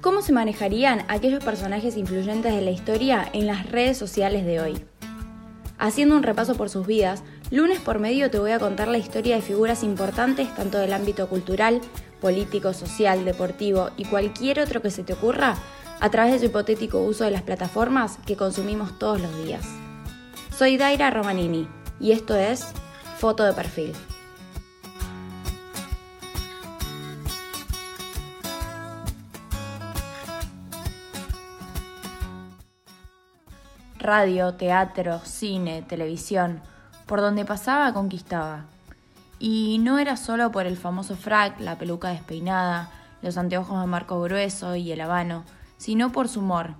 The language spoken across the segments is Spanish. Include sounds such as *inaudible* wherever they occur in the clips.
¿Cómo se manejarían aquellos personajes influyentes de la historia en las redes sociales de hoy? Haciendo un repaso por sus vidas, lunes por medio te voy a contar la historia de figuras importantes tanto del ámbito cultural, político, social, deportivo y cualquier otro que se te ocurra a través de su hipotético uso de las plataformas que consumimos todos los días. Soy Daira Romanini y esto es Foto de Perfil. radio, teatro, cine, televisión, por donde pasaba conquistaba. Y no era solo por el famoso frac, la peluca despeinada, los anteojos de marco grueso y el habano, sino por su humor,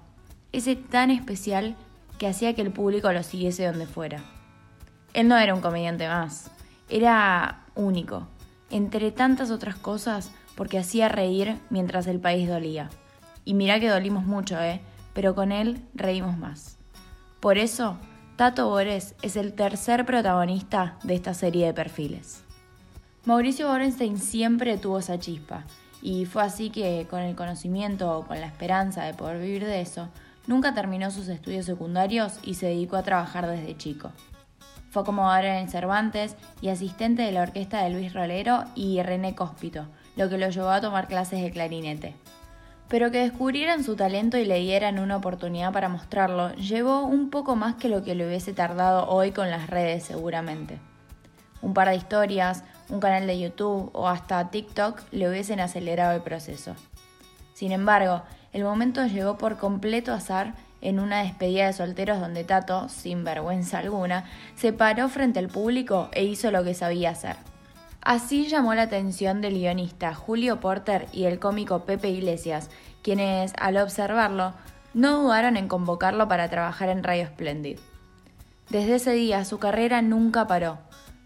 ese tan especial que hacía que el público lo siguiese donde fuera. Él no era un comediante más, era único, entre tantas otras cosas, porque hacía reír mientras el país dolía. Y mira que dolimos mucho, ¿eh? Pero con él reímos más. Por eso, Tato Bores es el tercer protagonista de esta serie de perfiles. Mauricio Borenstein siempre tuvo esa chispa, y fue así que con el conocimiento o con la esperanza de poder vivir de eso, nunca terminó sus estudios secundarios y se dedicó a trabajar desde chico. Fue acomodador en Cervantes y asistente de la orquesta de Luis Rolero y René Cóspito, lo que lo llevó a tomar clases de clarinete pero que descubrieran su talento y le dieran una oportunidad para mostrarlo llevó un poco más que lo que le hubiese tardado hoy con las redes seguramente. Un par de historias, un canal de YouTube o hasta TikTok le hubiesen acelerado el proceso. Sin embargo, el momento llegó por completo azar en una despedida de solteros donde Tato, sin vergüenza alguna, se paró frente al público e hizo lo que sabía hacer. Así llamó la atención del guionista Julio Porter y el cómico Pepe Iglesias, quienes, al observarlo, no dudaron en convocarlo para trabajar en Radio Splendid. Desde ese día su carrera nunca paró,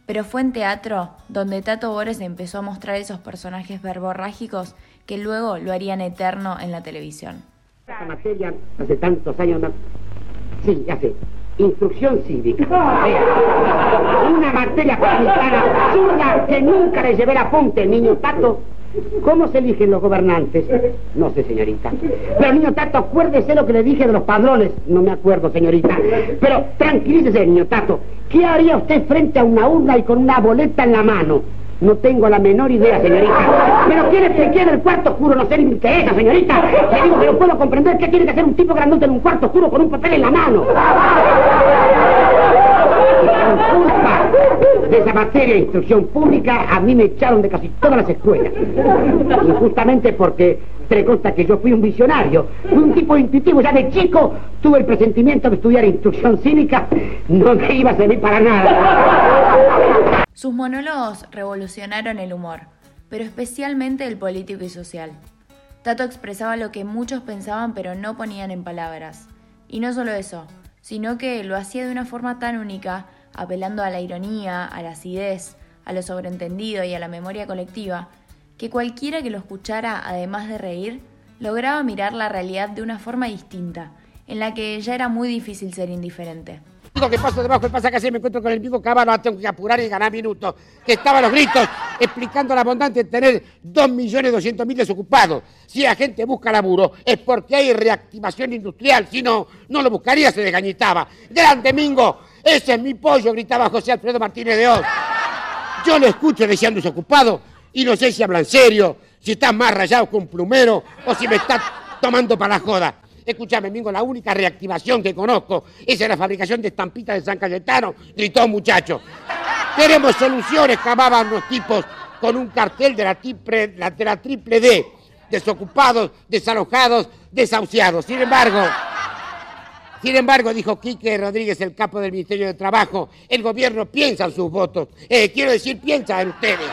pero fue en teatro donde Tato Bores empezó a mostrar esos personajes verborrágicos que luego lo harían eterno en la televisión. materia hace tantos años. Sí, ya sé instrucción cívica. *laughs* Una materia para absurda que nunca le llevé la punta el niño Tato. ¿Cómo se eligen los gobernantes? No sé, señorita. Pero niño Tato, acuérdese lo que le dije de los padrones. No me acuerdo, señorita. Pero tranquilícese, niño Tato. ¿Qué haría usted frente a una urna y con una boleta en la mano? No tengo la menor idea, señorita. Pero quiere que quede el cuarto oscuro, no sé ni qué es, señorita. Le digo que no puedo comprender qué tiene que hacer un tipo grandote en un cuarto oscuro con un papel en la mano. Culpa de esa materia de instrucción pública, a mí me echaron de casi todas las escuelas. Y justamente porque te consta que yo fui un visionario, fui un tipo intuitivo, ya de chico tuve el presentimiento de estudiar instrucción cívica, no me iba a servir para nada. Sus monólogos revolucionaron el humor, pero especialmente el político y social. Tato expresaba lo que muchos pensaban pero no ponían en palabras. Y no solo eso, sino que lo hacía de una forma tan única, apelando a la ironía, a la acidez, a lo sobreentendido y a la memoria colectiva, que cualquiera que lo escuchara, además de reír, lograba mirar la realidad de una forma distinta, en la que ya era muy difícil ser indiferente. Digo que paso debajo del pasaje me encuentro con el mismo caballo, tengo que apurar y ganar minutos. Que estaba a los gritos explicando la bondad de tener 2.200.000 desocupados. Si la gente busca laburo es porque hay reactivación industrial, si no, no lo buscaría, se desgañitaba. ¡Grande Mingo! Ese es mi pollo, gritaba José Alfredo Martínez de Oz. Yo lo escucho deseando desocupado y no sé si hablan serio, si están más rayados que un plumero o si me está tomando para la joda. Escúchame, Mingo, la única reactivación que conozco es la fabricación de estampitas de San Cayetano, gritó un muchacho. Queremos soluciones, cavaban los tipos con un cartel de la, triple, de la triple D. Desocupados, desalojados, desahuciados. Sin embargo, sin embargo, dijo Quique Rodríguez, el capo del Ministerio de Trabajo, el gobierno piensa en sus votos. Eh, quiero decir, piensa en ustedes.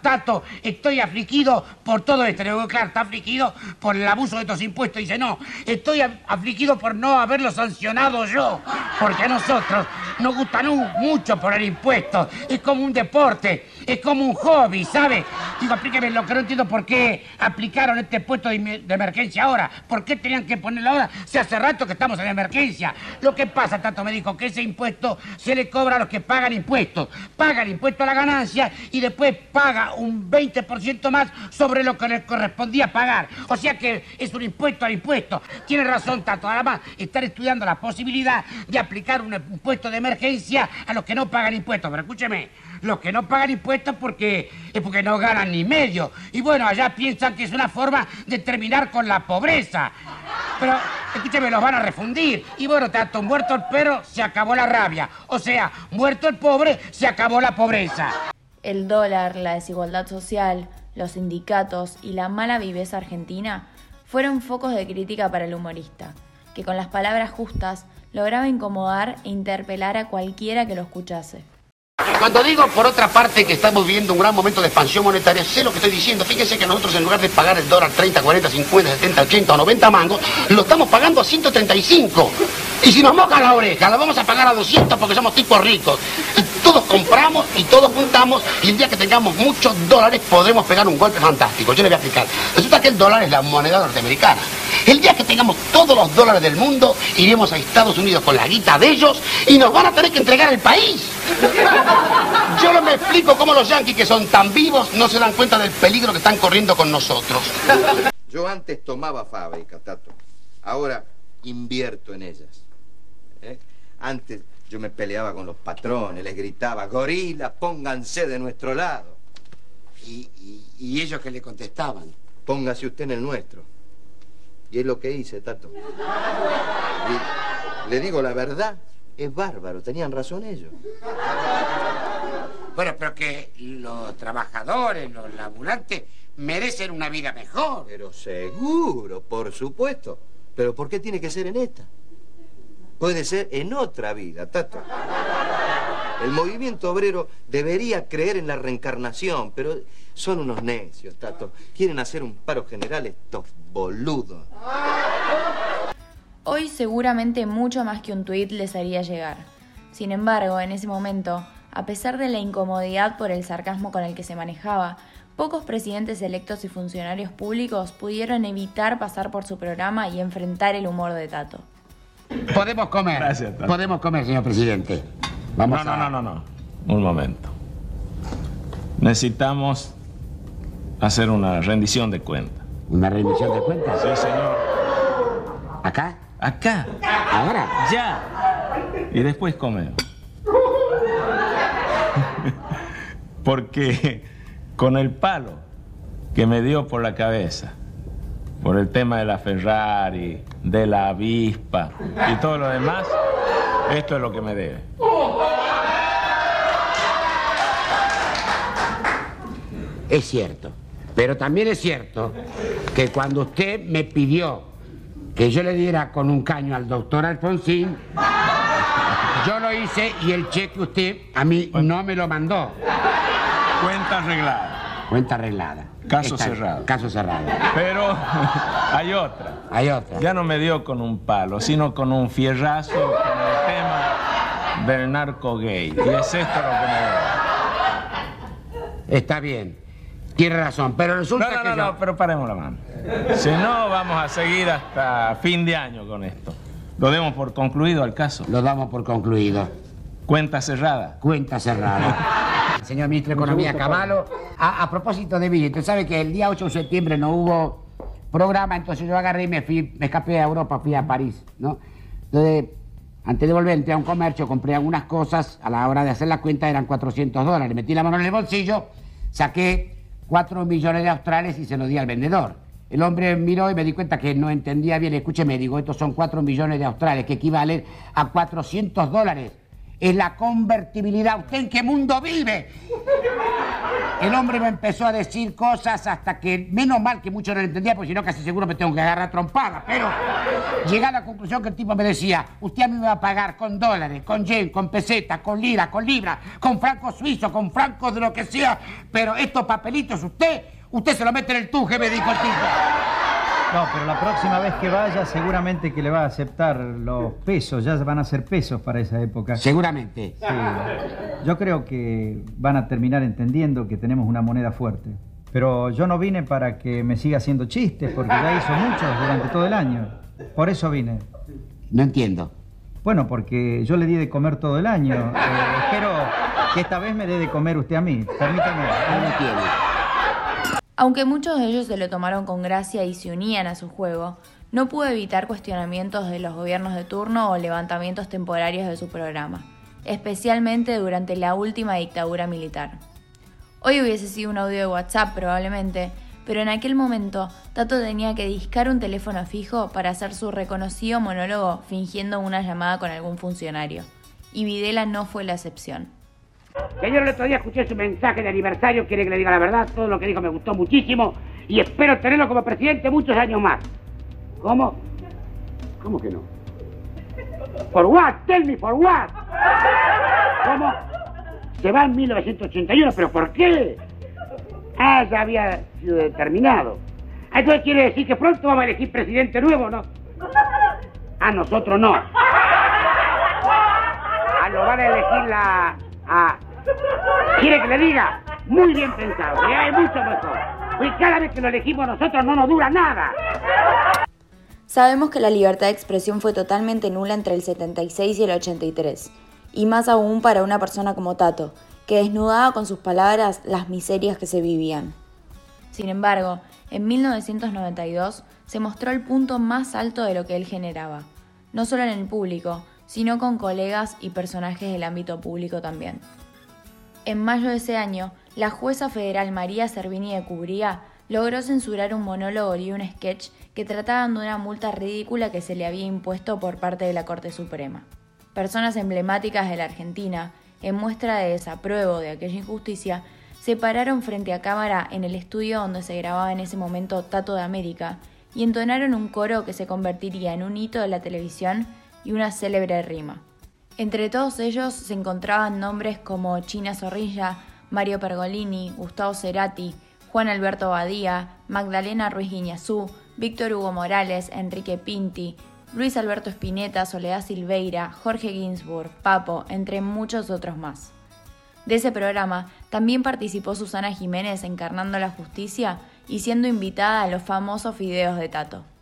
Tato, estoy afligido por todo esto. Le claro, está afligido por el abuso de estos impuestos. Dice, no, estoy afligido por no haberlo sancionado yo. Porque a nosotros nos gusta mucho poner impuestos. Es como un deporte, es como un hobby, ¿sabe? Digo, explíqueme lo que no entiendo por qué aplicaron este puesto de, emergencia ahora. ¿Por qué tenían que ponerlo ahora si hace rato que estamos en emergencia? Lo que pasa, tanto me dijo, que ese impuesto se le cobra a los que pagan impuestos. Pagan impuesto a la ganancia y después paga un 20% más sobre lo que les correspondía pagar. O sea que es un impuesto al impuesto. Tiene razón, Tato. Además, estar estudiando la posibilidad de aplicar un impuesto de emergencia a los que no pagan impuestos. Pero escúcheme, los que no pagan impuestos porque es porque no ganan ni medio. Y bueno, allá piensan que es una forma de terminar con la pobreza. Pero, escúcheme, los van a refundir. Y bueno, tanto muerto el perro, se acabó la rabia. O sea, muerto el pobre, se acabó la pobreza. El dólar, la desigualdad social, los sindicatos y la mala viveza argentina fueron focos de crítica para el humorista, que con las palabras justas lograba incomodar e interpelar a cualquiera que lo escuchase. Cuando digo, por otra parte, que estamos viviendo un gran momento de expansión monetaria, sé lo que estoy diciendo. Fíjense que nosotros, en lugar de pagar el dólar 30, 40, 50, 70, 80 o 90 mangos, lo estamos pagando a 135. Y si nos moja la oreja, la vamos a pagar a 200 porque somos tipos ricos. Y todos compramos y todos juntamos y el día que tengamos muchos dólares podremos pegar un golpe fantástico. Yo le voy a explicar. Resulta que el dólar es la moneda norteamericana. El día que tengamos todos los dólares del mundo, iremos a Estados Unidos con la guita de ellos y nos van a tener que entregar el país. Yo no me explico cómo los yanquis que son tan vivos no se dan cuenta del peligro que están corriendo con nosotros. Yo antes tomaba fábrica, Tato. Ahora invierto en ellas. ¿Eh? Antes yo me peleaba con los patrones, les gritaba, gorilas, pónganse de nuestro lado. ¿Y, y, y ellos que le contestaban? Póngase usted en el nuestro. Y es lo que hice, Tato. Y le digo la verdad, es bárbaro, tenían razón ellos. Bueno, pero que los trabajadores, los laburantes, merecen una vida mejor. Pero seguro, por supuesto. Pero ¿por qué tiene que ser en esta? Puede ser en otra vida, Tato. El movimiento obrero debería creer en la reencarnación, pero son unos necios, Tato. Quieren hacer un paro general estos boludos. Hoy seguramente mucho más que un tuit les haría llegar. Sin embargo, en ese momento, a pesar de la incomodidad por el sarcasmo con el que se manejaba, pocos presidentes electos y funcionarios públicos pudieron evitar pasar por su programa y enfrentar el humor de Tato. Podemos comer. Gracias, Tato. Podemos comer, señor presidente. Vamos no, a... no, no, no, no. Un momento. Necesitamos hacer una rendición de cuenta. ¿Una rendición de cuentas? Sí, señor. ¿Acá? Acá. ¿Ahora? Ya. Y después comemos. *laughs* Porque con el palo que me dio por la cabeza, por el tema de la Ferrari, de la avispa y todo lo demás, esto es lo que me debe. Es cierto. Pero también es cierto que cuando usted me pidió que yo le diera con un caño al doctor Alfonsín, yo lo hice y el cheque usted a mí no me lo mandó. Cuenta arreglada. Cuenta arreglada. Caso cerrado. Caso cerrado. Pero *laughs* hay otra. Hay otra. Ya no me dio con un palo, sino con un fierrazo con el tema del narco gay. Y es esto lo que me debe. Está bien. Tiene razón, pero resulta No, no, que no, yo- no, pero paremos la mano. Si no, vamos a seguir hasta fin de año con esto. Lo demos por concluido al caso. lo damos por concluido. Cuenta cerrada. Cuenta cerrada. Señor Ministro de Economía Caballo, a, a propósito de billetes, ¿sabe que el día 8 de septiembre no hubo programa? Entonces yo agarré y me fui, me escapé a Europa, fui a París, ¿no? Entonces, antes de volver, entré a un comercio, compré algunas cosas, a la hora de hacer la cuenta eran 400 dólares. Metí la mano en el bolsillo, saqué 4 millones de australes y se los di al vendedor. El hombre miró y me di cuenta que no entendía bien. Escúcheme, digo, estos son 4 millones de australes, que equivalen a 400 dólares. Es la convertibilidad. ¿Usted en qué mundo vive? El hombre me empezó a decir cosas hasta que, menos mal que mucho no lo entendía, porque si no casi seguro me tengo que agarrar trompada. Pero llegué a la conclusión que el tipo me decía, usted a mí me va a pagar con dólares, con yen, con pesetas, con lira, con libra, con francos suizos, con francos de lo que sea. Pero estos papelitos, usted, usted se lo mete en el tuje, me dijo el tipo. No, pero la próxima vez que vaya seguramente que le va a aceptar los pesos, ya van a ser pesos para esa época. Seguramente. Sí. Yo creo que van a terminar entendiendo que tenemos una moneda fuerte. Pero yo no vine para que me siga haciendo chistes, porque ya hizo muchos durante todo el año. Por eso vine. No entiendo. Bueno, porque yo le di de comer todo el año. Eh, espero que esta vez me dé de comer usted a mí. Permítame. No entiendo. Aunque muchos de ellos se lo tomaron con gracia y se unían a su juego, no pudo evitar cuestionamientos de los gobiernos de turno o levantamientos temporarios de su programa, especialmente durante la última dictadura militar. Hoy hubiese sido un audio de WhatsApp probablemente, pero en aquel momento Tato tenía que discar un teléfono fijo para hacer su reconocido monólogo fingiendo una llamada con algún funcionario. Y Videla no fue la excepción. Señor, el otro día escuché su mensaje de aniversario, quiere que le diga la verdad, todo lo que dijo me gustó muchísimo y espero tenerlo como presidente muchos años más. ¿Cómo? ¿Cómo que no? ¿For what? Tell me for what. ¿Cómo? Se va en 1981, pero ¿por qué? Ah, ya había sido determinado. Ah, Entonces quiere decir que pronto vamos a elegir presidente nuevo, ¿no? Ah, nosotros no. Ah, lo van a elegir la... Ah, ¿Quiere que le diga? Muy bien pensado, ¿eh? es mucho mejor. Pues cada vez que lo elegimos nosotros no nos dura nada. Sabemos que la libertad de expresión fue totalmente nula entre el 76 y el 83, y más aún para una persona como Tato, que desnudaba con sus palabras las miserias que se vivían. Sin embargo, en 1992 se mostró el punto más alto de lo que él generaba, no solo en el público, sino con colegas y personajes del ámbito público también. En mayo de ese año, la jueza federal María Servini de Cubría logró censurar un monólogo y un sketch que trataban de una multa ridícula que se le había impuesto por parte de la Corte Suprema. Personas emblemáticas de la Argentina, en muestra de desapruebo de aquella injusticia, se pararon frente a cámara en el estudio donde se grababa en ese momento Tato de América y entonaron un coro que se convertiría en un hito de la televisión y una célebre rima. Entre todos ellos se encontraban nombres como China Zorrilla, Mario Pergolini, Gustavo Cerati, Juan Alberto Badía, Magdalena Ruiz Guiñazú, Víctor Hugo Morales, Enrique Pinti, Luis Alberto Spinetta, Soledad Silveira, Jorge Ginsburg, Papo, entre muchos otros más. De ese programa también participó Susana Jiménez encarnando la justicia y siendo invitada a los famosos videos de Tato.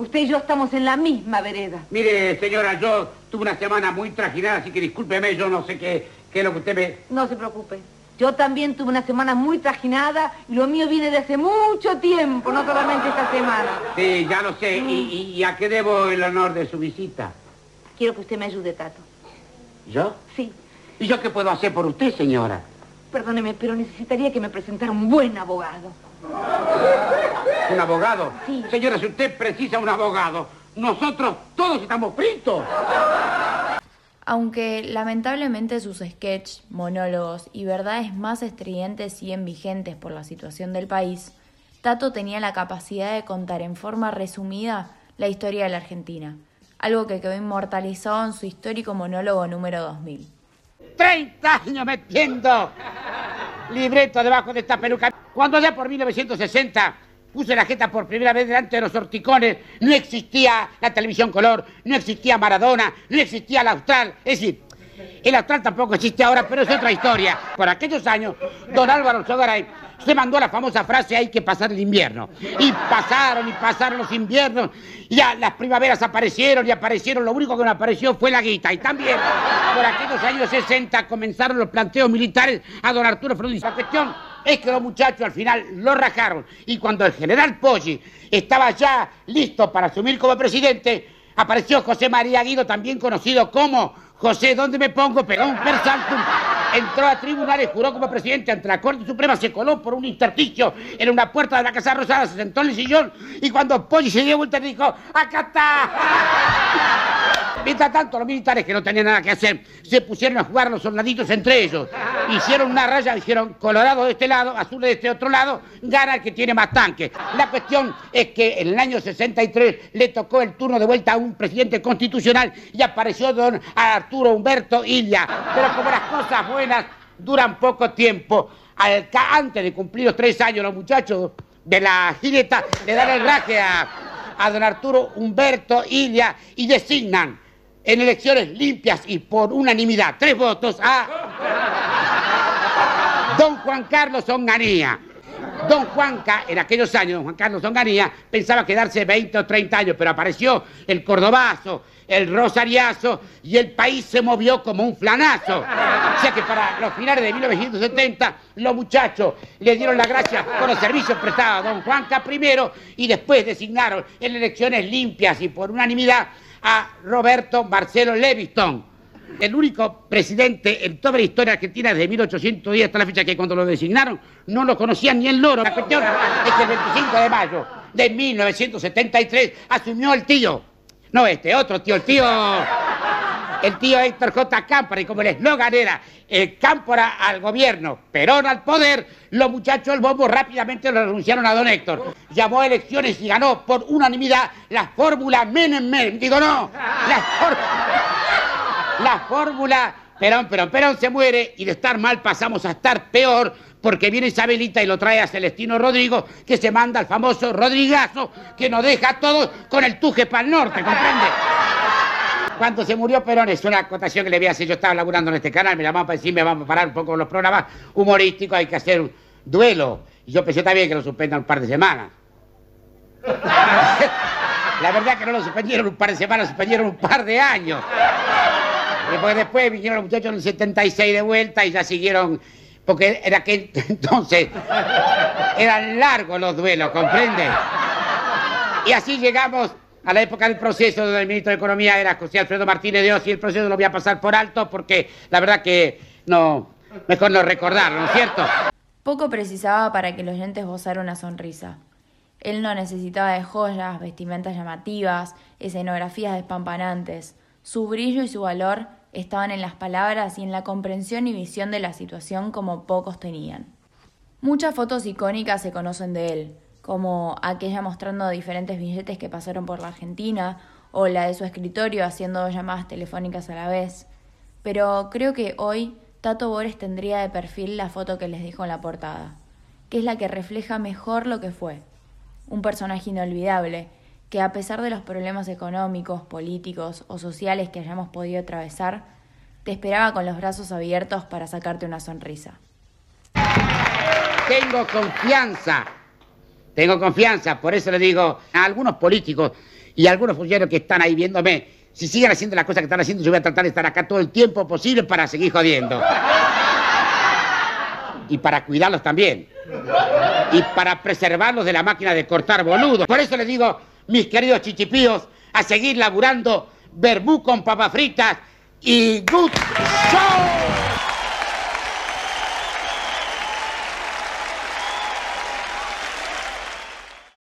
Usted y yo estamos en la misma vereda. Mire, señora, yo tuve una semana muy trajinada, así que discúlpeme, yo no sé qué, qué es lo que usted me... No se preocupe. Yo también tuve una semana muy trajinada y lo mío viene de hace mucho tiempo, no solamente esta semana. Sí, ya lo sé. ¿Y, y- y a qué debo el honor de su visita? Quiero que usted me ayude, Tato. ¿Yo? Sí, ¿Y yo qué puedo hacer por usted, señora? perdóneme, pero necesitaría que me presentara un buen abogado. ¿Un abogado? Sí. Señora, si usted precisa un abogado, nosotros todos estamos fritos. Aunque lamentablemente sus sketches, monólogos y verdades más estridentes siguen vigentes por la situación del país, Tato tenía la capacidad de contar en forma resumida la historia de la Argentina, algo que quedó inmortalizado en su histórico monólogo número 2000. 30 años metiendo libreto debajo de esta peluca. Cuando ya por 1960 puse la jeta por primera vez delante de los horticones, no existía la televisión color, no existía Maradona, no existía el Austral. Es decir, el Austral tampoco existe ahora, pero es otra historia. Por aquellos años, don Álvaro Sogaray se mandó la famosa frase hay que pasar el invierno. Y pasaron y pasaron los inviernos. Y ya las primaveras aparecieron y aparecieron. Lo único que no apareció fue la guita. Y también por aquellos años 60 comenzaron los planteos militares a don Arturo Freudis. La cuestión es que los muchachos al final lo rajaron. Y cuando el general Poggi estaba ya listo para asumir como presidente, apareció José María Guido, también conocido como José, ¿dónde me pongo? Pegó un persaltum, entró a tribunales, juró como presidente ante la Corte Suprema, se coló por un intersticio en una puerta de la Casa Rosada, se sentó en el sillón y cuando Poggi se dio vuelta dijo, ¡acá está! Mientras tanto, los militares que no tenían nada que hacer se pusieron a jugar los soldaditos entre ellos. Hicieron una raya, dijeron colorado de este lado, azul de este otro lado, gana el que tiene más tanques. La cuestión es que en el año 63 le tocó el turno de vuelta a un presidente constitucional y apareció don Arturo Humberto Illa. Pero como las cosas buenas duran poco tiempo, antes de cumplir los tres años, los muchachos de la gineta le dan el raje a, a don Arturo Humberto Illa y designan en elecciones limpias y por unanimidad, tres votos a don Juan Carlos Onganía. Don Juanca, en aquellos años, don Juan Carlos Onganía, pensaba quedarse 20 o 30 años, pero apareció el cordobazo, el rosariazo y el país se movió como un flanazo. O sea que para los finales de 1970, los muchachos le dieron la gracia por los servicios prestados a don Juanca primero y después designaron en elecciones limpias y por unanimidad a Roberto Marcelo Leviston, el único presidente en toda la historia argentina desde 1810 hasta la fecha que cuando lo designaron no lo conocían ni el loro. La cuestión es que el 25 de mayo de 1973 asumió el tío, no este, otro tío, el tío el tío Héctor J. Cámpora, y como el eslogan era el Cámpora al gobierno, Perón al poder, los muchachos del bombo rápidamente lo renunciaron a don Héctor. Llamó a elecciones y ganó por unanimidad la fórmula Menem Menem. Digo, no, la, fórmula Perón, Perón, Perón se muere y de estar mal pasamos a estar peor porque viene Isabelita y lo trae a Celestino Rodrigo, que se manda al famoso Rodrigazo, que nos deja a todos con el tuje para el norte, ¿comprende? Cuando se murió Perón, es una acotación que le voy a hacer. Yo estaba laburando en este canal, me llamaban para decirme, vamos a parar un poco los programas humorísticos, hay que hacer un duelo. Y yo pensé también que lo suspendan un par de semanas. *laughs* La verdad que no lo suspendieron un par de semanas, lo suspendieron un par de años. Después, después vinieron los muchachos en el 76 de vuelta y ya siguieron, porque era que *laughs* entonces eran largos los duelos, ¿comprende? Y así llegamos a la época del proceso donde el ministro de Economía era José Alfredo Martínez de Osi, el proceso lo voy a pasar por alto porque la verdad que no, mejor no recordarlo, ¿no es cierto? Poco precisaba para que los oyentes gozara una sonrisa. Él no necesitaba de joyas, vestimentas llamativas, escenografías despampanantes. Su brillo y su valor estaban en las palabras y en la comprensión y visión de la situación como pocos tenían. Muchas fotos icónicas se conocen de él, como aquella mostrando diferentes billetes que pasaron por la Argentina, o la de su escritorio haciendo llamadas telefónicas a la vez. Pero creo que hoy Tato Bores tendría de perfil la foto que les dijo en la portada, que es la que refleja mejor lo que fue. Un personaje inolvidable, que a pesar de los problemas económicos, políticos o sociales que hayamos podido atravesar, te esperaba con los brazos abiertos para sacarte una sonrisa. Tengo confianza tengo confianza, por eso le digo a algunos políticos y a algunos funcionarios que están ahí viéndome, si siguen haciendo las cosas que están haciendo, yo voy a tratar de estar acá todo el tiempo posible para seguir jodiendo. Y para cuidarlos también. Y para preservarlos de la máquina de cortar boludos. Por eso les digo, mis queridos chichipíos, a seguir laburando verbú con papas fritas y good show.